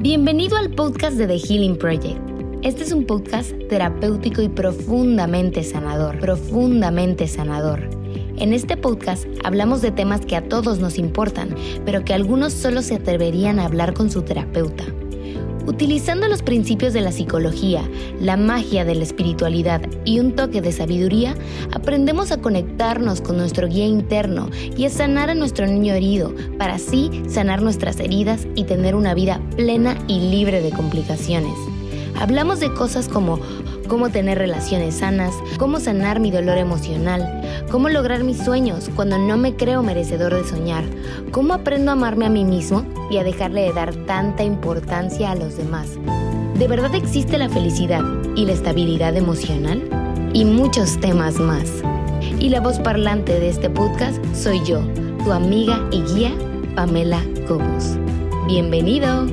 Bienvenido al podcast de The Healing Project. Este es un podcast terapéutico y profundamente sanador, profundamente sanador. En este podcast hablamos de temas que a todos nos importan, pero que algunos solo se atreverían a hablar con su terapeuta. Utilizando los principios de la psicología, la magia de la espiritualidad y un toque de sabiduría, aprendemos a conectarnos con nuestro guía interno y a sanar a nuestro niño herido, para así sanar nuestras heridas y tener una vida plena y libre de complicaciones. Hablamos de cosas como cómo tener relaciones sanas, cómo sanar mi dolor emocional, cómo lograr mis sueños cuando no me creo merecedor de soñar, cómo aprendo a amarme a mí mismo y a dejarle de dar tanta importancia a los demás. ¿De verdad existe la felicidad y la estabilidad emocional? Y muchos temas más. Y la voz parlante de este podcast soy yo, tu amiga y guía, Pamela Cobos. Bienvenido.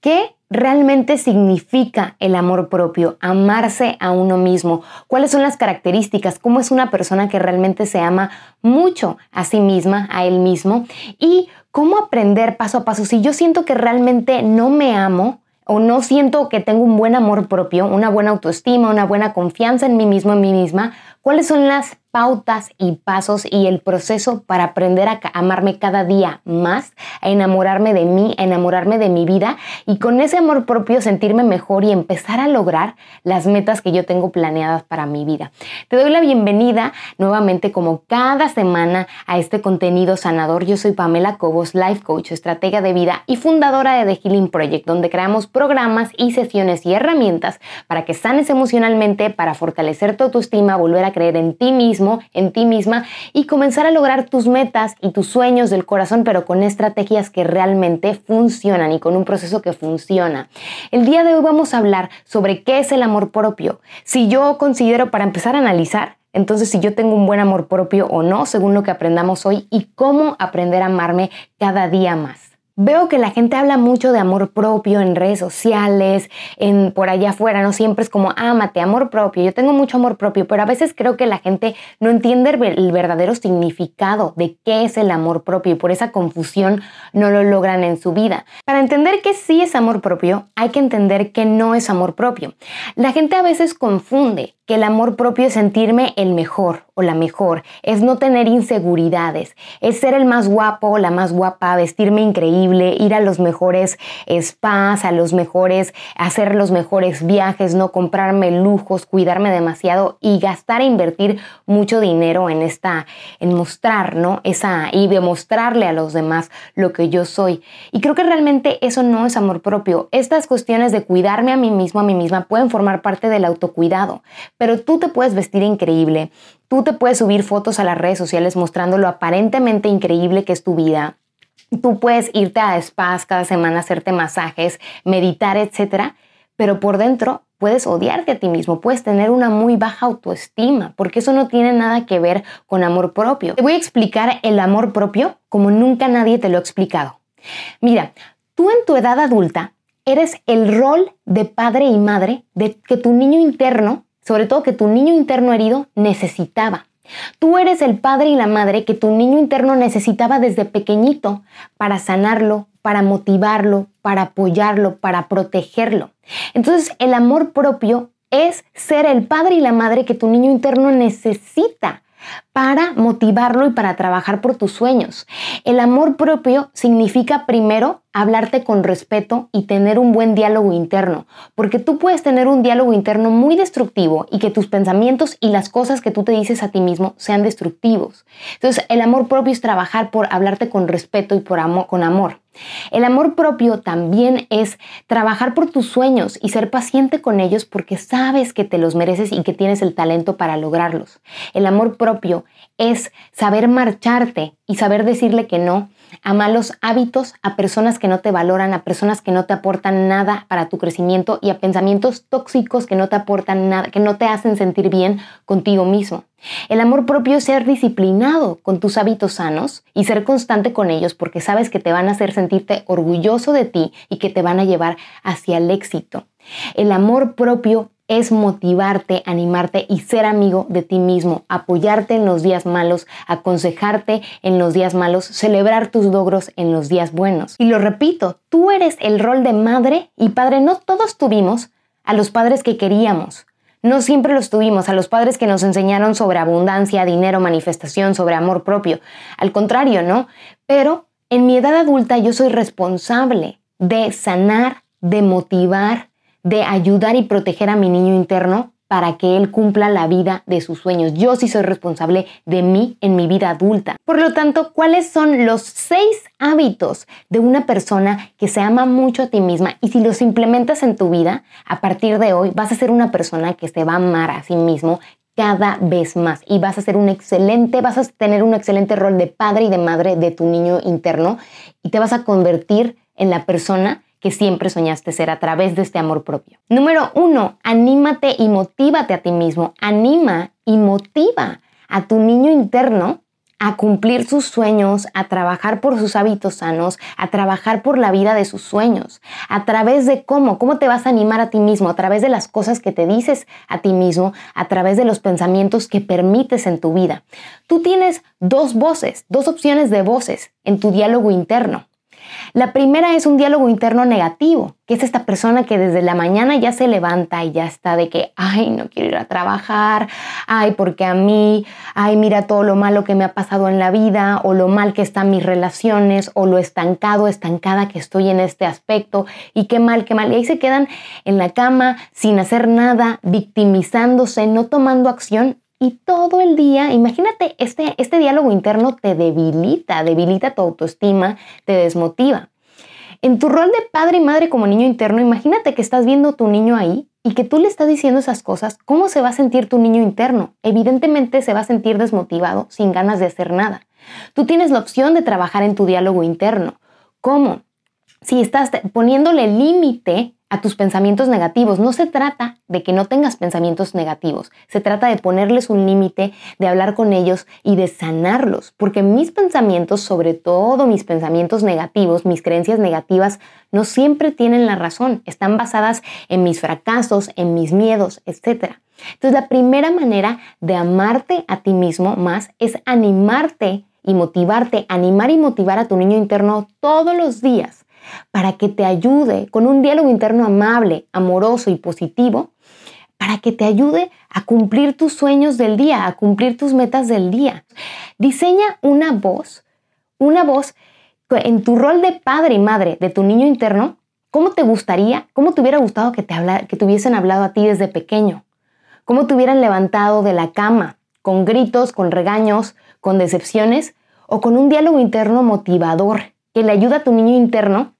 ¿Qué realmente significa el amor propio, amarse a uno mismo, cuáles son las características, cómo es una persona que realmente se ama mucho a sí misma, a él mismo, y cómo aprender paso a paso. Si yo siento que realmente no me amo, o no siento que tengo un buen amor propio, una buena autoestima, una buena confianza en mí mismo, en mí misma, ¿cuáles son las pautas y pasos y el proceso para aprender a amarme cada día más, a enamorarme de mí, a enamorarme de mi vida y con ese amor propio sentirme mejor y empezar a lograr las metas que yo tengo planeadas para mi vida. Te doy la bienvenida nuevamente como cada semana a este contenido sanador. Yo soy Pamela Cobos, life coach, estratega de vida y fundadora de The Healing Project, donde creamos programas y sesiones y herramientas para que sanes emocionalmente, para fortalecer tu autoestima, volver a creer en ti mismo en ti misma y comenzar a lograr tus metas y tus sueños del corazón, pero con estrategias que realmente funcionan y con un proceso que funciona. El día de hoy vamos a hablar sobre qué es el amor propio. Si yo considero para empezar a analizar, entonces, si yo tengo un buen amor propio o no, según lo que aprendamos hoy, y cómo aprender a amarme cada día más. Veo que la gente habla mucho de amor propio en redes sociales, en por allá afuera, no siempre es como, ámate, amor propio. Yo tengo mucho amor propio, pero a veces creo que la gente no entiende el verdadero significado de qué es el amor propio y por esa confusión no lo logran en su vida. Para entender que sí es amor propio, hay que entender que no es amor propio. La gente a veces confunde que el amor propio es sentirme el mejor o la mejor, es no tener inseguridades, es ser el más guapo o la más guapa, vestirme increíble, ir a los mejores spas, a los mejores, hacer los mejores viajes, no comprarme lujos, cuidarme demasiado y gastar e invertir mucho dinero en esta, en mostrar, ¿no? Esa, y demostrarle a los demás lo que yo soy. Y creo que realmente eso no es amor propio. Estas cuestiones de cuidarme a mí mismo, a mí misma, pueden formar parte del autocuidado pero tú te puedes vestir increíble, tú te puedes subir fotos a las redes sociales mostrando lo aparentemente increíble que es tu vida. Tú puedes irte a spas cada semana, hacerte masajes, meditar, etcétera, pero por dentro puedes odiarte a ti mismo, puedes tener una muy baja autoestima, porque eso no tiene nada que ver con amor propio. Te voy a explicar el amor propio como nunca nadie te lo ha explicado. Mira, tú en tu edad adulta eres el rol de padre y madre de que tu niño interno sobre todo que tu niño interno herido necesitaba. Tú eres el padre y la madre que tu niño interno necesitaba desde pequeñito para sanarlo, para motivarlo, para apoyarlo, para protegerlo. Entonces el amor propio es ser el padre y la madre que tu niño interno necesita para motivarlo y para trabajar por tus sueños. El amor propio significa primero hablarte con respeto y tener un buen diálogo interno, porque tú puedes tener un diálogo interno muy destructivo y que tus pensamientos y las cosas que tú te dices a ti mismo sean destructivos. Entonces, el amor propio es trabajar por hablarte con respeto y por amor, con amor. El amor propio también es trabajar por tus sueños y ser paciente con ellos porque sabes que te los mereces y que tienes el talento para lograrlos. El amor propio es saber marcharte y saber decirle que no a malos hábitos, a personas que no te valoran, a personas que no te aportan nada para tu crecimiento y a pensamientos tóxicos que no te aportan nada, que no te hacen sentir bien contigo mismo. El amor propio es ser disciplinado con tus hábitos sanos y ser constante con ellos porque sabes que te van a hacer sentirte orgulloso de ti y que te van a llevar hacia el éxito. El amor propio es motivarte, animarte y ser amigo de ti mismo, apoyarte en los días malos, aconsejarte en los días malos, celebrar tus logros en los días buenos. Y lo repito, tú eres el rol de madre y padre, no todos tuvimos a los padres que queríamos. No siempre los tuvimos, a los padres que nos enseñaron sobre abundancia, dinero, manifestación, sobre amor propio. Al contrario, ¿no? Pero en mi edad adulta yo soy responsable de sanar, de motivar, de ayudar y proteger a mi niño interno para que él cumpla la vida de sus sueños. Yo sí soy responsable de mí en mi vida adulta. Por lo tanto, ¿cuáles son los seis hábitos de una persona que se ama mucho a ti misma? Y si los implementas en tu vida, a partir de hoy vas a ser una persona que se va a amar a sí mismo cada vez más y vas a ser un excelente, vas a tener un excelente rol de padre y de madre de tu niño interno y te vas a convertir en la persona que siempre soñaste ser a través de este amor propio. Número uno, anímate y motívate a ti mismo. Anima y motiva a tu niño interno a cumplir sus sueños, a trabajar por sus hábitos sanos, a trabajar por la vida de sus sueños. ¿A través de cómo? ¿Cómo te vas a animar a ti mismo? A través de las cosas que te dices a ti mismo, a través de los pensamientos que permites en tu vida. Tú tienes dos voces, dos opciones de voces en tu diálogo interno. La primera es un diálogo interno negativo, que es esta persona que desde la mañana ya se levanta y ya está de que, ay, no quiero ir a trabajar, ay, porque a mí, ay, mira todo lo malo que me ha pasado en la vida, o lo mal que están mis relaciones, o lo estancado, estancada que estoy en este aspecto, y qué mal, qué mal. Y ahí se quedan en la cama sin hacer nada, victimizándose, no tomando acción y todo el día, imagínate, este, este diálogo interno te debilita, debilita tu autoestima, te desmotiva. En tu rol de padre y madre como niño interno, imagínate que estás viendo tu niño ahí y que tú le estás diciendo esas cosas, ¿cómo se va a sentir tu niño interno? Evidentemente se va a sentir desmotivado, sin ganas de hacer nada. Tú tienes la opción de trabajar en tu diálogo interno. ¿Cómo? Si estás poniéndole límite a tus pensamientos negativos. No se trata de que no tengas pensamientos negativos, se trata de ponerles un límite, de hablar con ellos y de sanarlos, porque mis pensamientos, sobre todo mis pensamientos negativos, mis creencias negativas, no siempre tienen la razón, están basadas en mis fracasos, en mis miedos, etc. Entonces la primera manera de amarte a ti mismo más es animarte y motivarte, animar y motivar a tu niño interno todos los días para que te ayude con un diálogo interno amable, amoroso y positivo, para que te ayude a cumplir tus sueños del día, a cumplir tus metas del día. Diseña una voz, una voz en tu rol de padre y madre de tu niño interno, ¿cómo te gustaría, cómo te hubiera gustado que te, que te hubiesen hablado a ti desde pequeño? ¿Cómo te hubieran levantado de la cama? ¿Con gritos, con regaños, con decepciones? ¿O con un diálogo interno motivador que le ayuda a tu niño interno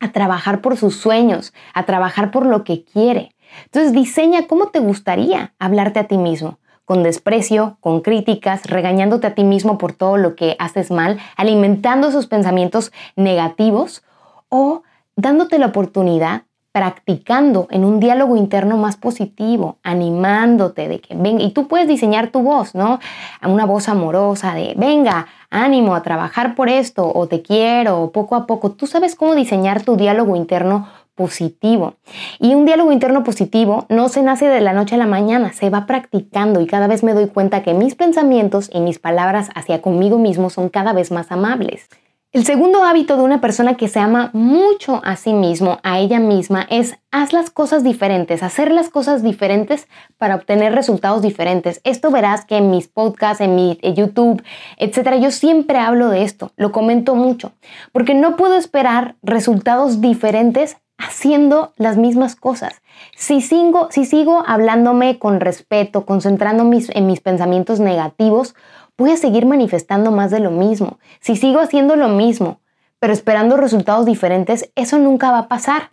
a trabajar por sus sueños, a trabajar por lo que quiere. Entonces diseña cómo te gustaría hablarte a ti mismo, con desprecio, con críticas, regañándote a ti mismo por todo lo que haces mal, alimentando esos pensamientos negativos o dándote la oportunidad practicando en un diálogo interno más positivo, animándote de que venga, y tú puedes diseñar tu voz, ¿no? Una voz amorosa de, venga, ánimo a trabajar por esto, o te quiero, o poco a poco. Tú sabes cómo diseñar tu diálogo interno positivo. Y un diálogo interno positivo no se nace de la noche a la mañana, se va practicando y cada vez me doy cuenta que mis pensamientos y mis palabras hacia conmigo mismo son cada vez más amables. El segundo hábito de una persona que se ama mucho a sí mismo, a ella misma, es haz las cosas diferentes, hacer las cosas diferentes para obtener resultados diferentes. Esto verás que en mis podcasts, en mi YouTube, etcétera, yo siempre hablo de esto, lo comento mucho, porque no puedo esperar resultados diferentes haciendo las mismas cosas. Si sigo, si sigo hablándome con respeto, concentrándome en mis pensamientos negativos, voy a seguir manifestando más de lo mismo. Si sigo haciendo lo mismo, pero esperando resultados diferentes, eso nunca va a pasar.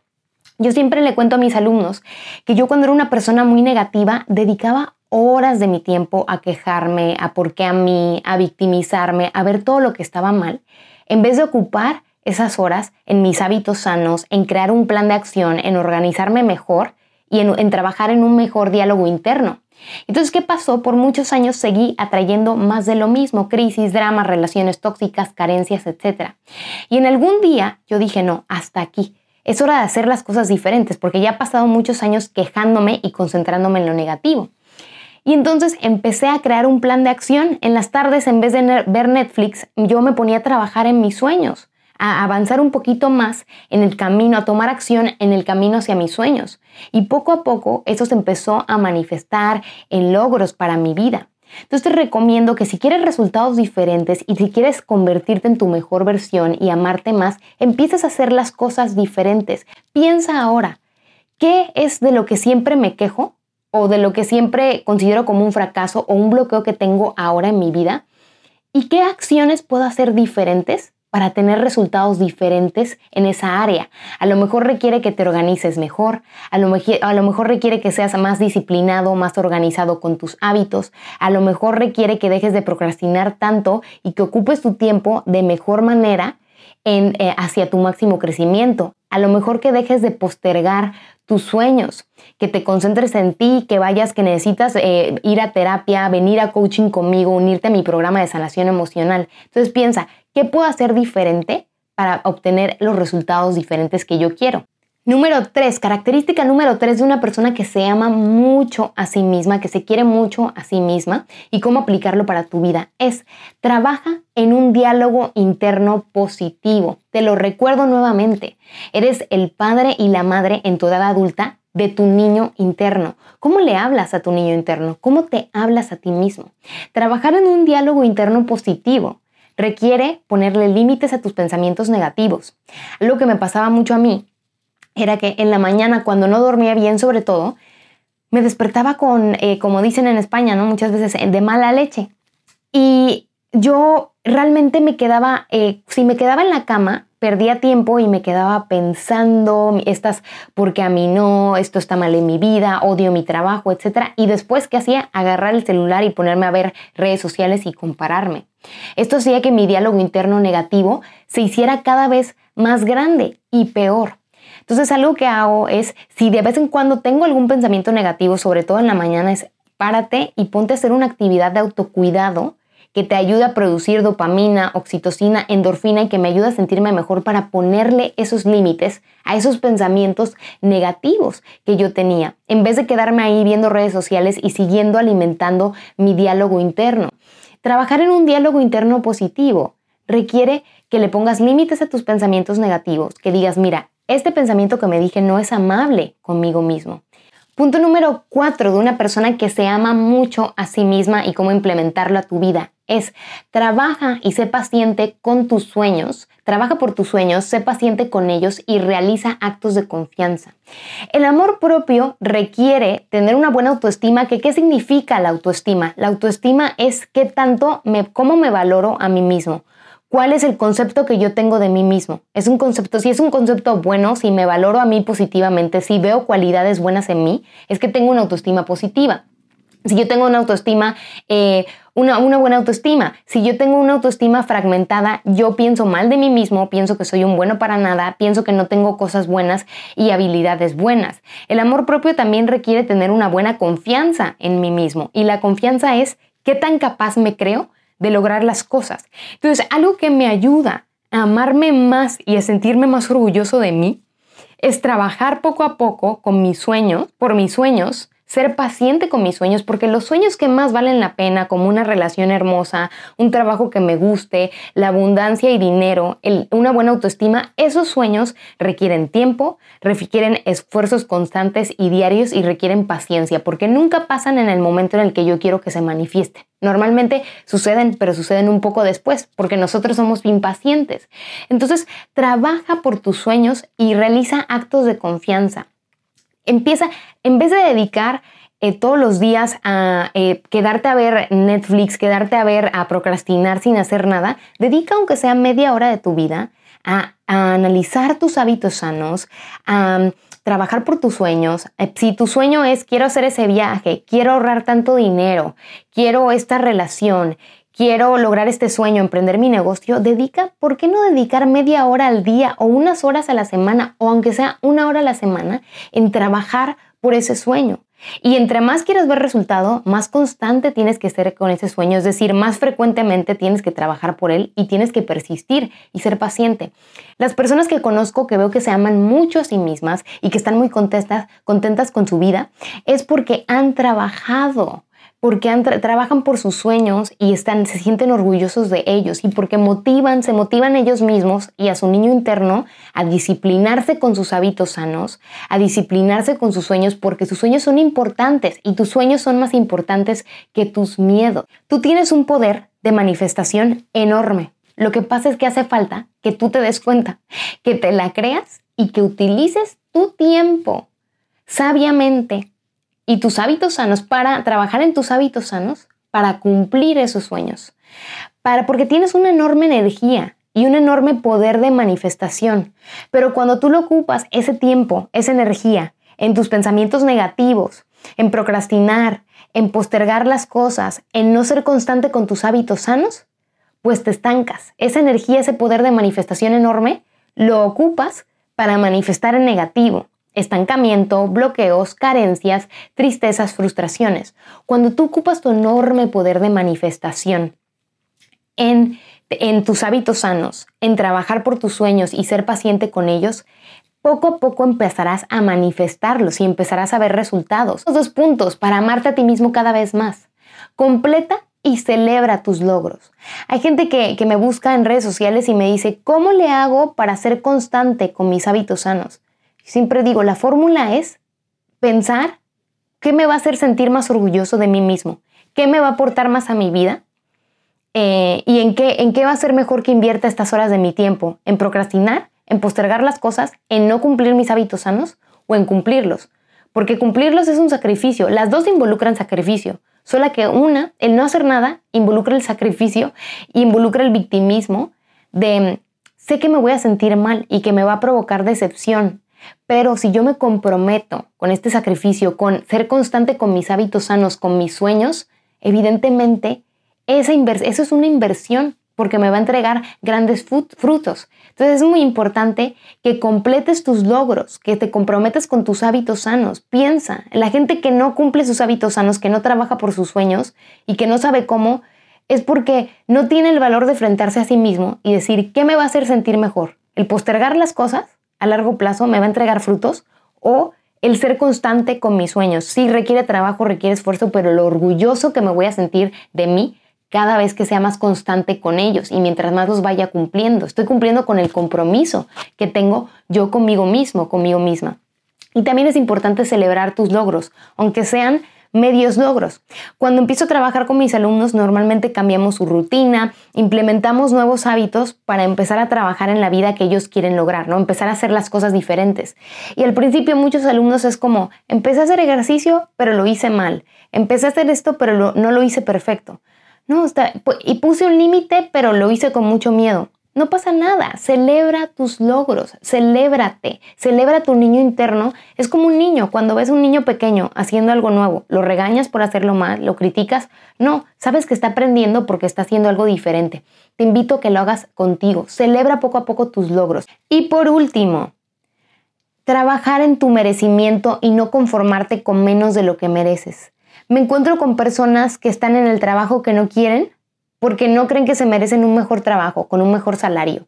Yo siempre le cuento a mis alumnos que yo cuando era una persona muy negativa dedicaba horas de mi tiempo a quejarme, a por qué a mí, a victimizarme, a ver todo lo que estaba mal, en vez de ocupar esas horas en mis hábitos sanos, en crear un plan de acción, en organizarme mejor y en, en trabajar en un mejor diálogo interno. Entonces, ¿qué pasó? Por muchos años seguí atrayendo más de lo mismo, crisis, dramas, relaciones tóxicas, carencias, etc. Y en algún día yo dije, no, hasta aquí. Es hora de hacer las cosas diferentes porque ya he pasado muchos años quejándome y concentrándome en lo negativo. Y entonces empecé a crear un plan de acción. En las tardes, en vez de ver Netflix, yo me ponía a trabajar en mis sueños, a avanzar un poquito más en el camino, a tomar acción en el camino hacia mis sueños. Y poco a poco eso se empezó a manifestar en logros para mi vida. Entonces te recomiendo que si quieres resultados diferentes y si quieres convertirte en tu mejor versión y amarte más, empieces a hacer las cosas diferentes. Piensa ahora, ¿qué es de lo que siempre me quejo o de lo que siempre considero como un fracaso o un bloqueo que tengo ahora en mi vida? ¿Y qué acciones puedo hacer diferentes para tener resultados diferentes en esa área. A lo mejor requiere que te organices mejor, a lo, mejor requiere que seas más disciplinado, más organizado con tus hábitos, a lo mejor requiere que dejes de procrastinar tanto y que ocupes tu tiempo de mejor manera en, eh, hacia tu máximo crecimiento. A lo mejor que dejes de postergar tus sueños, que te concentres en ti, que vayas, que necesitas eh, ir a terapia, venir a coaching conmigo, unirte a mi programa de sanación emocional. Entonces piensa, ¿qué puedo hacer diferente para obtener los resultados diferentes que yo quiero? Número tres, característica número tres de una persona que se ama mucho a sí misma, que se quiere mucho a sí misma y cómo aplicarlo para tu vida es trabaja en un diálogo interno positivo. Te lo recuerdo nuevamente, eres el padre y la madre en tu edad adulta de tu niño interno. ¿Cómo le hablas a tu niño interno? ¿Cómo te hablas a ti mismo? Trabajar en un diálogo interno positivo requiere ponerle límites a tus pensamientos negativos. Lo que me pasaba mucho a mí era que en la mañana, cuando no dormía bien, sobre todo, me despertaba con, eh, como dicen en España, ¿no? Muchas veces eh, de mala leche. Y yo realmente me quedaba, eh, si me quedaba en la cama, perdía tiempo y me quedaba pensando, estas, porque a mí no, esto está mal en mi vida, odio mi trabajo, etc. Y después, ¿qué hacía? Agarrar el celular y ponerme a ver redes sociales y compararme. Esto hacía que mi diálogo interno negativo se hiciera cada vez más grande y peor. Entonces algo que hago es, si de vez en cuando tengo algún pensamiento negativo, sobre todo en la mañana, es párate y ponte a hacer una actividad de autocuidado que te ayude a producir dopamina, oxitocina, endorfina y que me ayude a sentirme mejor para ponerle esos límites a esos pensamientos negativos que yo tenía, en vez de quedarme ahí viendo redes sociales y siguiendo alimentando mi diálogo interno. Trabajar en un diálogo interno positivo requiere que le pongas límites a tus pensamientos negativos, que digas, mira, este pensamiento que me dije no es amable conmigo mismo. Punto número cuatro de una persona que se ama mucho a sí misma y cómo implementarlo a tu vida es trabaja y sé paciente con tus sueños, trabaja por tus sueños, sé paciente con ellos y realiza actos de confianza. El amor propio requiere tener una buena autoestima, que ¿qué significa la autoestima? La autoestima es qué tanto me, cómo me valoro a mí mismo, ¿Cuál es el concepto que yo tengo de mí mismo? Es un concepto, si es un concepto bueno, si me valoro a mí positivamente, si veo cualidades buenas en mí, es que tengo una autoestima positiva. Si yo tengo una autoestima, eh, una, una, buena autoestima. Si yo tengo una autoestima fragmentada, yo pienso mal de mí mismo, pienso que soy un bueno para nada, pienso que no tengo cosas buenas y habilidades buenas. El amor propio también requiere tener una buena confianza en mí mismo. Y la confianza es qué tan capaz me creo de lograr las cosas. Entonces, algo que me ayuda a amarme más y a sentirme más orgulloso de mí es trabajar poco a poco con mis sueños, por mis sueños, ser paciente con mis sueños, porque los sueños que más valen la pena, como una relación hermosa, un trabajo que me guste, la abundancia y dinero, una buena autoestima, esos sueños requieren tiempo, requieren esfuerzos constantes y diarios y requieren paciencia, porque nunca pasan en el momento en el que yo quiero que se manifiesten. Normalmente suceden, pero suceden un poco después, porque nosotros somos impacientes. Entonces, trabaja por tus sueños y realiza actos de confianza. Empieza, en vez de dedicar eh, todos los días a eh, quedarte a ver Netflix, quedarte a ver, a procrastinar sin hacer nada, dedica aunque sea media hora de tu vida a, analizar tus hábitos sanos, a trabajar por tus sueños. Eh, si tu sueño es quiero hacer ese viaje, quiero ahorrar tanto dinero, quiero esta relación, quiero lograr este sueño, emprender mi negocio, dedica, ¿por qué no dedicar media hora al día o unas horas a la semana o aunque sea una hora a la semana en trabajar por ese sueño? Y entre más quieras ver resultado, más constante tienes que ser con ese sueño, es decir, más frecuentemente tienes que trabajar por él y tienes que persistir y ser paciente. Las personas que conozco que veo que se aman mucho a sí mismas y que están muy contentas, contentas con su vida, es porque han trabajado porque trabajan por sus sueños y están, se sienten orgullosos de ellos y porque motivan, se motivan ellos mismos y a su niño interno a disciplinarse con sus hábitos sanos, a disciplinarse con sus sueños porque sus sueños son importantes y tus sueños son más importantes que tus miedos. Tú tienes un poder de manifestación enorme. Lo que pasa es que hace falta que tú te des cuenta, que te la creas y que utilices tu tiempo sabiamente y tus hábitos sanos para trabajar en tus hábitos sanos para cumplir esos sueños. Para porque tienes una enorme energía y un enorme poder de manifestación. Pero cuando tú lo ocupas ese tiempo, esa energía en tus pensamientos negativos, en procrastinar, en postergar las cosas, en no ser constante con tus hábitos sanos, pues te estancas. Esa energía, ese poder de manifestación enorme, lo ocupas para manifestar en negativo estancamiento, bloqueos, carencias, tristezas, frustraciones. Cuando tú ocupas tu enorme poder de manifestación en, en tus hábitos sanos, en trabajar por tus sueños y ser paciente con ellos, poco a poco empezarás a manifestarlos y empezarás a ver resultados. Los dos puntos para amarte a ti mismo cada vez más. Completa y celebra tus logros. Hay gente que, que me busca en redes sociales y me dice, ¿cómo le hago para ser constante con mis hábitos sanos? Siempre digo, la fórmula es pensar qué me va a hacer sentir más orgulloso de mí mismo, qué me va a aportar más a mi vida eh, y en qué, en qué va a ser mejor que invierta estas horas de mi tiempo, en procrastinar, en postergar las cosas, en no cumplir mis hábitos sanos o en cumplirlos. Porque cumplirlos es un sacrificio, las dos involucran sacrificio, solo que una, el no hacer nada, involucra el sacrificio, involucra el victimismo de sé que me voy a sentir mal y que me va a provocar decepción, pero si yo me comprometo con este sacrificio, con ser constante con mis hábitos sanos, con mis sueños, evidentemente esa eso es una inversión porque me va a entregar grandes frutos. Entonces es muy importante que completes tus logros, que te comprometas con tus hábitos sanos. Piensa, la gente que no cumple sus hábitos sanos, que no trabaja por sus sueños y que no sabe cómo, es porque no tiene el valor de enfrentarse a sí mismo y decir, ¿qué me va a hacer sentir mejor? ¿El postergar las cosas? A largo plazo me va a entregar frutos o el ser constante con mis sueños. Sí, requiere trabajo, requiere esfuerzo, pero lo orgulloso que me voy a sentir de mí cada vez que sea más constante con ellos y mientras más los vaya cumpliendo. Estoy cumpliendo con el compromiso que tengo yo conmigo mismo, conmigo misma. Y también es importante celebrar tus logros, aunque sean medios logros. Cuando empiezo a trabajar con mis alumnos, normalmente cambiamos su rutina, implementamos nuevos hábitos para empezar a trabajar en la vida que ellos quieren lograr, ¿no? Empezar a hacer las cosas diferentes. Y al principio muchos alumnos es como, empecé a hacer ejercicio, pero lo hice mal. Empecé a hacer esto, pero no lo hice perfecto. No, está, y puse un límite, pero lo hice con mucho miedo. No pasa nada, celebra tus logros, celébrate, celebra tu niño interno. Es como un niño, cuando ves a un niño pequeño haciendo algo nuevo, lo regañas por hacerlo mal, lo criticas. No, sabes que está aprendiendo porque está haciendo algo diferente. Te invito a que lo hagas contigo, celebra poco a poco tus logros. Y por último, trabajar en tu merecimiento y no conformarte con menos de lo que mereces. Me encuentro con personas que están en el trabajo que no quieren porque no creen que se merecen un mejor trabajo, con un mejor salario.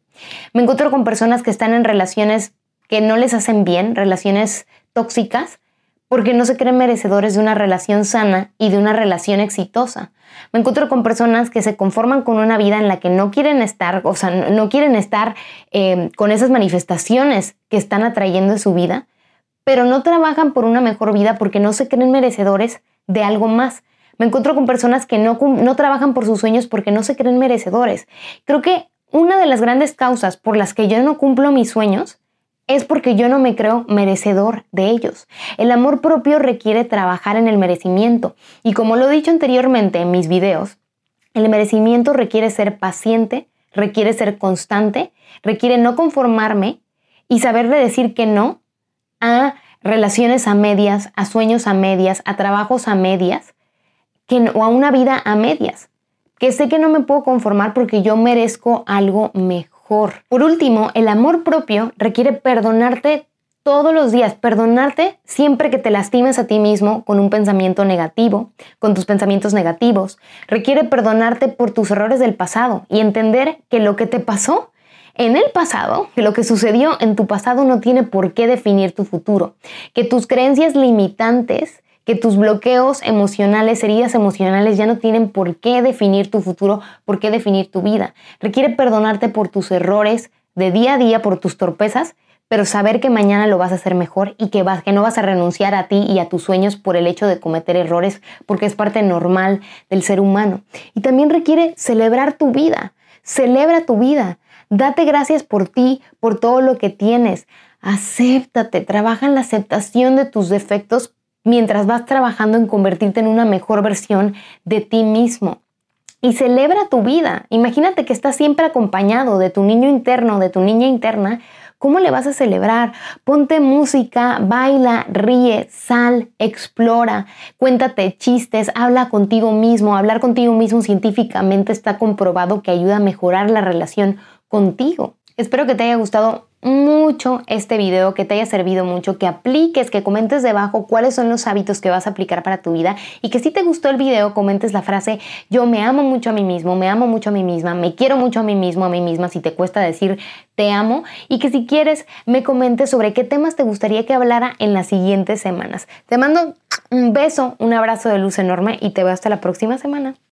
Me encuentro con personas que están en relaciones que no les hacen bien, relaciones tóxicas, porque no se creen merecedores de una relación sana y de una relación exitosa. Me encuentro con personas que se conforman con una vida en la que no quieren estar, o sea, no quieren estar eh, con esas manifestaciones que están atrayendo en su vida, pero no trabajan por una mejor vida porque no se creen merecedores de algo más. Me encuentro con personas que no, no trabajan por sus sueños porque no se creen merecedores. Creo que una de las grandes causas por las que yo no cumplo mis sueños es porque yo no me creo merecedor de ellos. El amor propio requiere trabajar en el merecimiento. Y como lo he dicho anteriormente en mis videos, el merecimiento requiere ser paciente, requiere ser constante, requiere no conformarme y saberle decir que no a relaciones a medias, a sueños a medias, a trabajos a medias, o a una vida a medias, que sé que no me puedo conformar porque yo merezco algo mejor. Por último, el amor propio requiere perdonarte todos los días, perdonarte siempre que te lastimes a ti mismo con un pensamiento negativo, con tus pensamientos negativos. Requiere perdonarte por tus errores del pasado y entender que lo que te pasó en el pasado, que lo que sucedió en tu pasado no tiene por qué definir tu futuro, que tus creencias limitantes que tus bloqueos emocionales, heridas emocionales ya no tienen por qué definir tu futuro, por qué definir tu vida. Requiere perdonarte por tus errores de día a día, por tus torpezas pero saber que mañana lo vas a hacer mejor y que, vas, que no vas a renunciar a ti y a tus sueños por el hecho de cometer errores, porque es parte normal del ser humano. Y también requiere celebrar tu vida, celebra tu vida, date gracias por ti, por todo lo que tienes, acéptate, trabaja en la aceptación de tus defectos mientras vas trabajando en convertirte en una mejor versión de ti mismo y celebra tu vida. Imagínate que estás siempre acompañado de tu niño interno, de tu niña interna, ¿Cómo le vas a celebrar? Ponte música, baila, ríe, sal, explora, cuéntate chistes, habla contigo mismo. Hablar contigo mismo científicamente está comprobado que ayuda a mejorar la relación contigo. Espero que te haya gustado mucho este video, que te haya servido mucho, que apliques, que comentes debajo cuáles son los hábitos que vas a aplicar para tu vida y que si te gustó el video comentes la frase yo me amo mucho a mí mismo, me amo mucho a mí misma, me quiero mucho a mí mismo, a mí misma, si te cuesta decir te amo y que si quieres me comentes sobre qué temas te gustaría que hablara en las siguientes semanas. Te mando un beso, un abrazo de luz enorme y te veo hasta la próxima semana.